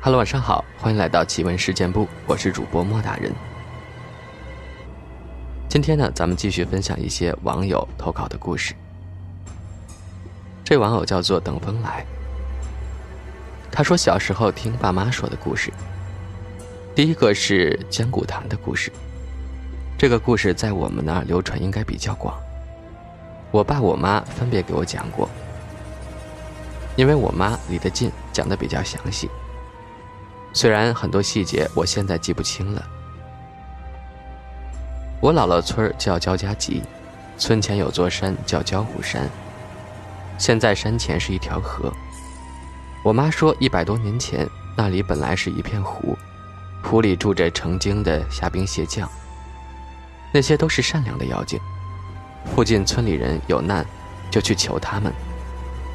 Hello，晚上好，欢迎来到奇闻事件部，我是主播莫大人。今天呢，咱们继续分享一些网友投稿的故事。这网友叫做等风来，他说小时候听爸妈说的故事。第一个是江古潭的故事，这个故事在我们那儿流传应该比较广。我爸我妈分别给我讲过，因为我妈离得近，讲的比较详细。虽然很多细节我现在记不清了。我姥姥村叫焦家集，村前有座山叫焦虎山。现在山前是一条河。我妈说，一百多年前那里本来是一片湖。湖里住着成精的虾兵蟹将，那些都是善良的妖精。附近村里人有难，就去求他们，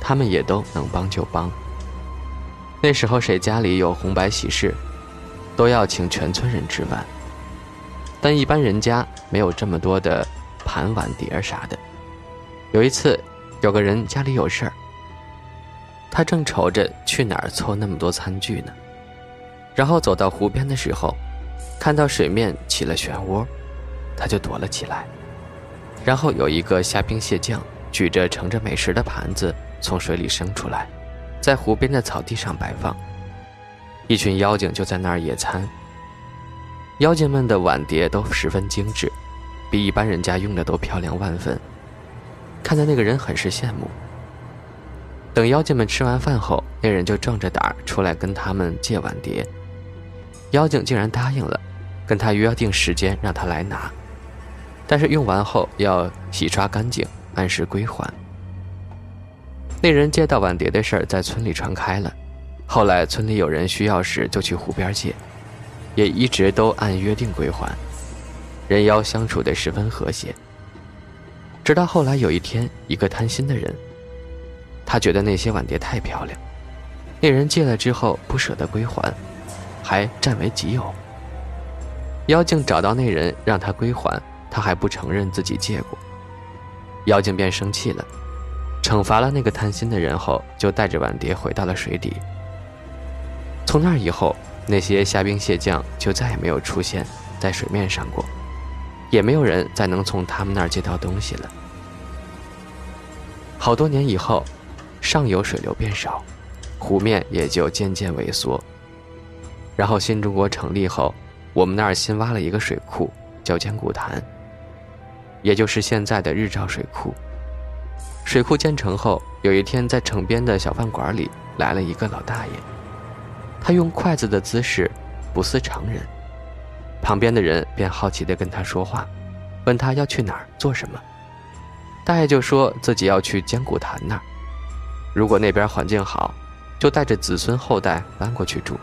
他们也都能帮就帮。那时候谁家里有红白喜事，都要请全村人吃饭。但一般人家没有这么多的盘碗碟啥的。有一次，有个人家里有事儿，他正愁着去哪儿凑那么多餐具呢。然后走到湖边的时候，看到水面起了漩涡，他就躲了起来。然后有一个虾兵蟹将举着盛着美食的盘子从水里升出来，在湖边的草地上摆放。一群妖精就在那儿野餐。妖精们的碗碟都十分精致，比一般人家用的都漂亮万分，看的那个人很是羡慕。等妖精们吃完饭后，那人就壮着胆儿出来跟他们借碗碟。妖精竟然答应了，跟他约定时间让他来拿，但是用完后要洗刷干净，按时归还。那人借到碗碟的事儿在村里传开了，后来村里有人需要时就去湖边借，也一直都按约定归还，人妖相处得十分和谐。直到后来有一天，一个贪心的人，他觉得那些碗碟太漂亮，那人借了之后不舍得归还。还占为己有。妖精找到那人，让他归还，他还不承认自己借过。妖精便生气了，惩罚了那个贪心的人后，就带着碗碟回到了水底。从那以后，那些虾兵蟹将就再也没有出现在水面上过，也没有人再能从他们那儿借到东西了。好多年以后，上游水流变少，湖面也就渐渐萎缩。然后新中国成立后，我们那儿新挖了一个水库，叫江古潭，也就是现在的日照水库。水库建成后，有一天在城边的小饭馆里来了一个老大爷，他用筷子的姿势不似常人，旁边的人便好奇地跟他说话，问他要去哪儿做什么。大爷就说自己要去江古潭那儿，如果那边环境好，就带着子孙后代搬过去住。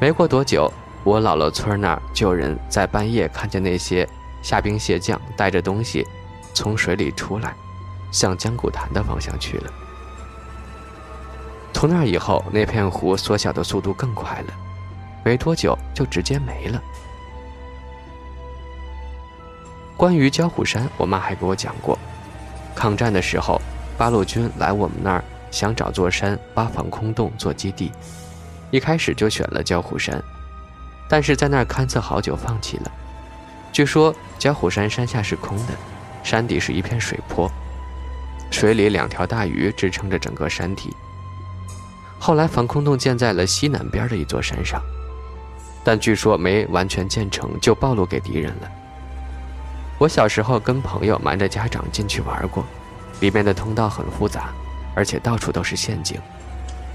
没过多久，我姥姥村那儿就有人在半夜看见那些虾兵蟹将带着东西从水里出来，向江古潭的方向去了。从那以后，那片湖缩小的速度更快了，没多久就直接没了。关于焦虎山，我妈还给我讲过，抗战的时候，八路军来我们那儿，想找座山挖防空洞做基地。一开始就选了焦虎山，但是在那儿勘测好久，放弃了。据说焦虎山山下是空的，山底是一片水坡，水里两条大鱼支撑着整个山体。后来防空洞建在了西南边的一座山上，但据说没完全建成就暴露给敌人了。我小时候跟朋友瞒着家长进去玩过，里面的通道很复杂，而且到处都是陷阱。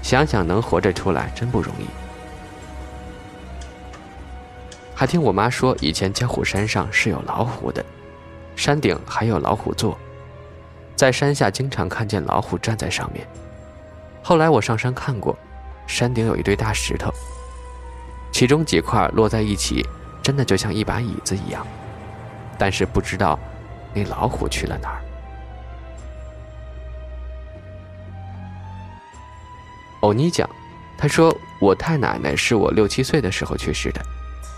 想想能活着出来真不容易。还听我妈说，以前焦虎山上是有老虎的，山顶还有老虎座，在山下经常看见老虎站在上面。后来我上山看过，山顶有一堆大石头，其中几块摞在一起，真的就像一把椅子一样，但是不知道那老虎去了哪儿。欧尼讲，他说我太奶奶是我六七岁的时候去世的，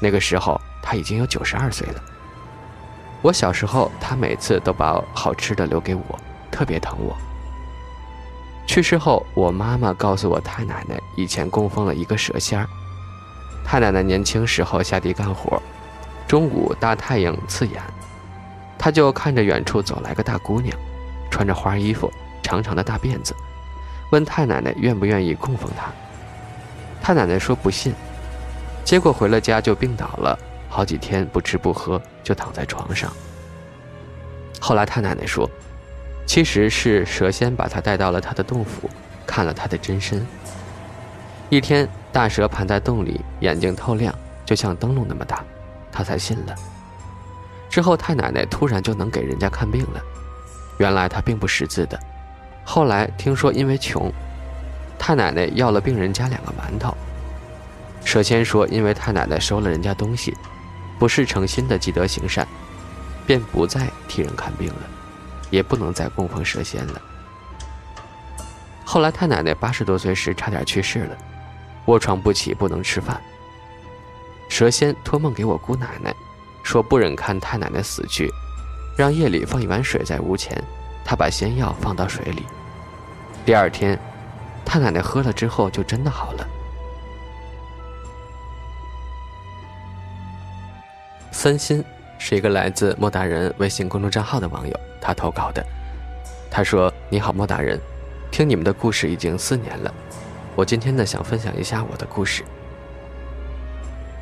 那个时候她已经有九十二岁了。我小时候，她每次都把好吃的留给我，特别疼我。去世后，我妈妈告诉我太奶奶以前供奉了一个蛇仙儿。太奶奶年轻时候下地干活，中午大太阳刺眼，她就看着远处走来个大姑娘，穿着花衣服，长长的大辫子，问太奶奶愿不愿意供奉她。太奶奶说不信，结果回了家就病倒了，好几天不吃不喝就躺在床上。后来太奶奶说，其实是蛇仙把他带到了他的洞府，看了他的真身。一天。大蛇盘在洞里，眼睛透亮，就像灯笼那么大，他才信了。之后太奶奶突然就能给人家看病了，原来她并不识字的。后来听说因为穷，太奶奶要了病人家两个馒头。蛇仙说，因为太奶奶收了人家东西，不是诚心的积德行善，便不再替人看病了，也不能再供奉蛇仙了。后来太奶奶八十多岁时差点去世了。卧床不起，不能吃饭。蛇仙托梦给我姑奶奶，说不忍看太奶奶死去，让夜里放一碗水在屋前，她把仙药放到水里。第二天，太奶奶喝了之后就真的好了。三心是一个来自莫大人微信公众账号的网友，他投稿的。他说：“你好，莫大人，听你们的故事已经四年了。”我今天呢，想分享一下我的故事。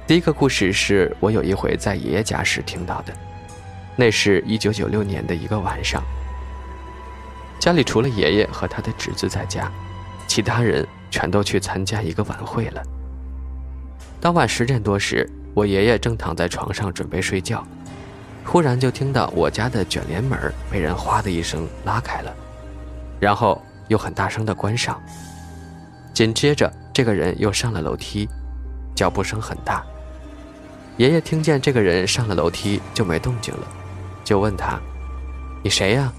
第一个故事是我有一回在爷爷家时听到的，那是一九九六年的一个晚上，家里除了爷爷和他的侄子在家，其他人全都去参加一个晚会了。当晚十点多时，我爷爷正躺在床上准备睡觉，忽然就听到我家的卷帘门被人哗的一声拉开了，然后又很大声的关上。紧接着，这个人又上了楼梯，脚步声很大。爷爷听见这个人上了楼梯就没动静了，就问他：“你谁呀？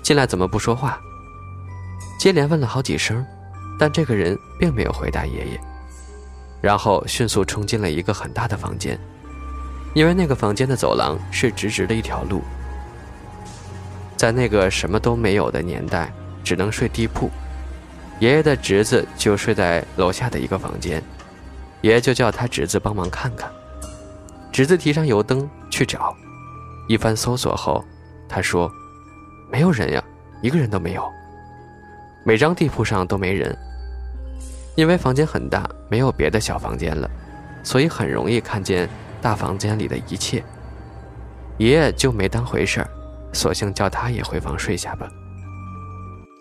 进来怎么不说话？”接连问了好几声，但这个人并没有回答爷爷，然后迅速冲进了一个很大的房间，因为那个房间的走廊是直直的一条路。在那个什么都没有的年代，只能睡地铺。爷爷的侄子就睡在楼下的一个房间，爷爷就叫他侄子帮忙看看。侄子提上油灯去找，一番搜索后，他说：“没有人呀，一个人都没有。每张地铺上都没人，因为房间很大，没有别的小房间了，所以很容易看见大房间里的一切。”爷爷就没当回事儿，索性叫他也回房睡下吧。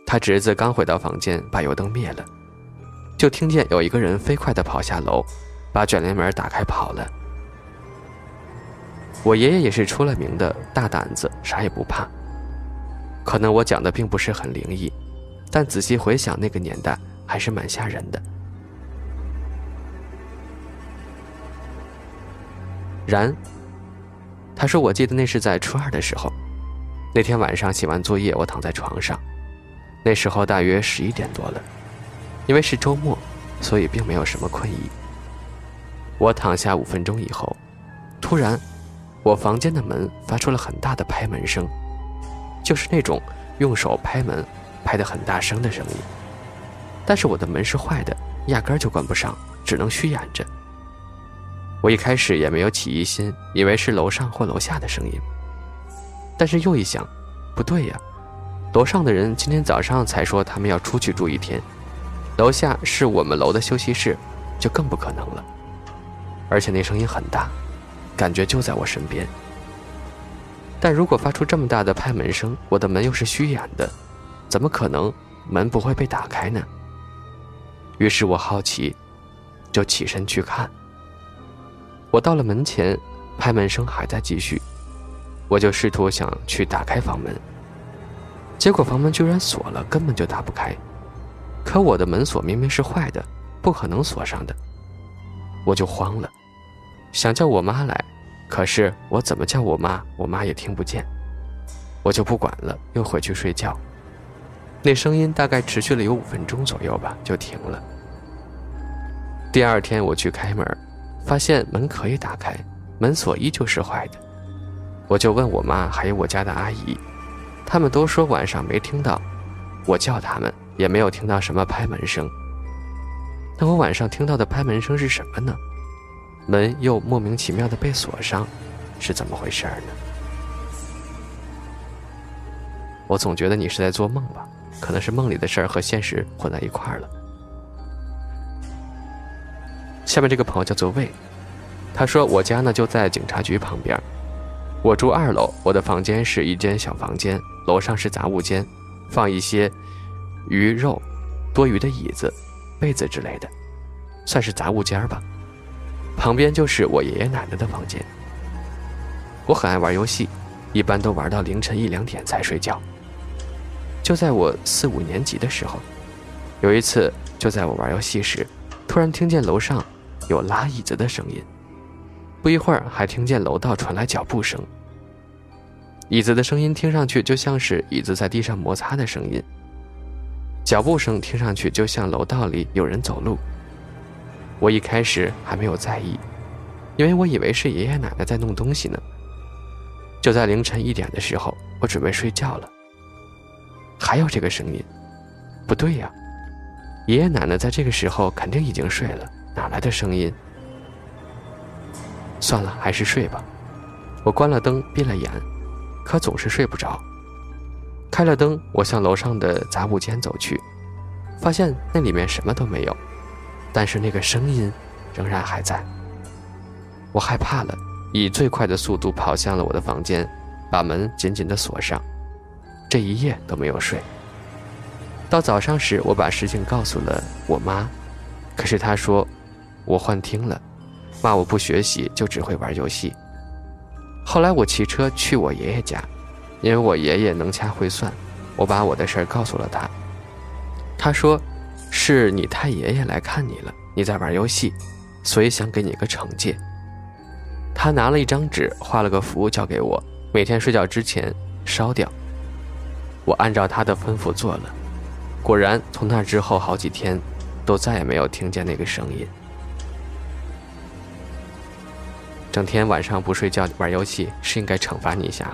他侄子刚回到房间，把油灯灭了，就听见有一个人飞快地跑下楼，把卷帘门打开跑了。我爷爷也是出了名的大胆子，啥也不怕。可能我讲的并不是很灵异，但仔细回想那个年代，还是蛮吓人的。然，他说：“我记得那是在初二的时候，那天晚上写完作业，我躺在床上。”那时候大约十一点多了，因为是周末，所以并没有什么困意。我躺下五分钟以后，突然，我房间的门发出了很大的拍门声，就是那种用手拍门，拍得很大声的声音。但是我的门是坏的，压根儿就关不上，只能虚掩着。我一开始也没有起疑心，以为是楼上或楼下的声音。但是又一想，不对呀。楼上的人今天早上才说他们要出去住一天，楼下是我们楼的休息室，就更不可能了。而且那声音很大，感觉就在我身边。但如果发出这么大的拍门声，我的门又是虚掩的，怎么可能门不会被打开呢？于是我好奇，就起身去看。我到了门前，拍门声还在继续，我就试图想去打开房门。结果房门居然锁了，根本就打不开。可我的门锁明明是坏的，不可能锁上的。我就慌了，想叫我妈来，可是我怎么叫我妈，我妈也听不见。我就不管了，又回去睡觉。那声音大概持续了有五分钟左右吧，就停了。第二天我去开门，发现门可以打开，门锁依旧是坏的。我就问我妈，还有我家的阿姨。他们都说晚上没听到，我叫他们也没有听到什么拍门声。那我晚上听到的拍门声是什么呢？门又莫名其妙的被锁上，是怎么回事呢？我总觉得你是在做梦吧，可能是梦里的事儿和现实混在一块儿了。下面这个朋友叫做魏，他说我家呢就在警察局旁边，我住二楼，我的房间是一间小房间，楼上是杂物间，放一些鱼肉、多余的椅子、被子之类的，算是杂物间吧。旁边就是我爷爷奶奶的房间。我很爱玩游戏，一般都玩到凌晨一两点才睡觉。就在我四五年级的时候，有一次，就在我玩游戏时，突然听见楼上有拉椅子的声音。不一会儿，还听见楼道传来脚步声。椅子的声音听上去就像是椅子在地上摩擦的声音，脚步声听上去就像楼道里有人走路。我一开始还没有在意，因为我以为是爷爷奶奶在弄东西呢。就在凌晨一点的时候，我准备睡觉了。还有这个声音，不对呀！爷爷奶奶在这个时候肯定已经睡了，哪来的声音？算了，还是睡吧。我关了灯，闭了眼，可总是睡不着。开了灯，我向楼上的杂物间走去，发现那里面什么都没有，但是那个声音仍然还在。我害怕了，以最快的速度跑向了我的房间，把门紧紧地锁上。这一夜都没有睡。到早上时，我把事情告诉了我妈，可是她说我幻听了，骂我不学习就只会玩游戏。后来我骑车去我爷爷家，因为我爷爷能掐会算，我把我的事儿告诉了他。他说是你太爷爷来看你了，你在玩游戏，所以想给你个惩戒。他拿了一张纸，画了个符交给我，每天睡觉之前烧掉。我按照他的吩咐做了，果然从那之后好几天，都再也没有听见那个声音。整天晚上不睡觉玩游戏，是应该惩罚你一下。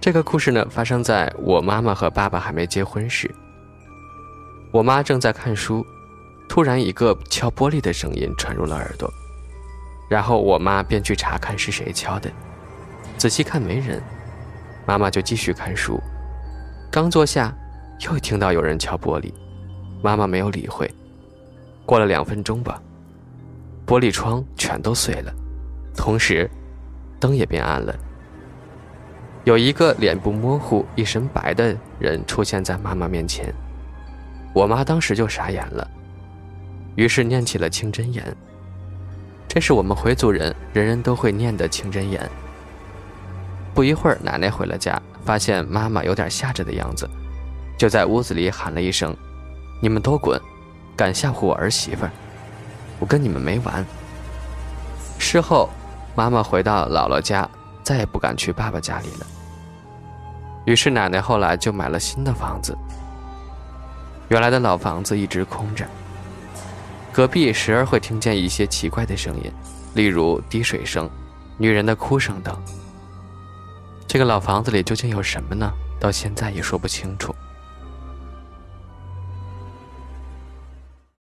这个故事呢，发生在我妈妈和爸爸还没结婚时。我妈正在看书，突然一个敲玻璃的声音传入了耳朵，然后我妈便去查看是谁敲的，仔细看没人。妈妈就继续看书，刚坐下，又听到有人敲玻璃，妈妈没有理会。过了两分钟吧，玻璃窗全都碎了，同时，灯也变暗了。有一个脸部模糊、一身白的人出现在妈妈面前，我妈当时就傻眼了，于是念起了清真言。这是我们回族人人人都会念的清真言。不一会儿，奶奶回了家，发现妈妈有点吓着的样子，就在屋子里喊了一声：“你们都滚！敢吓唬我儿媳妇，我跟你们没完！”事后，妈妈回到姥姥家，再也不敢去爸爸家里了。于是，奶奶后来就买了新的房子。原来的老房子一直空着，隔壁时而会听见一些奇怪的声音，例如滴水声、女人的哭声等。这个老房子里究竟有什么呢？到现在也说不清楚。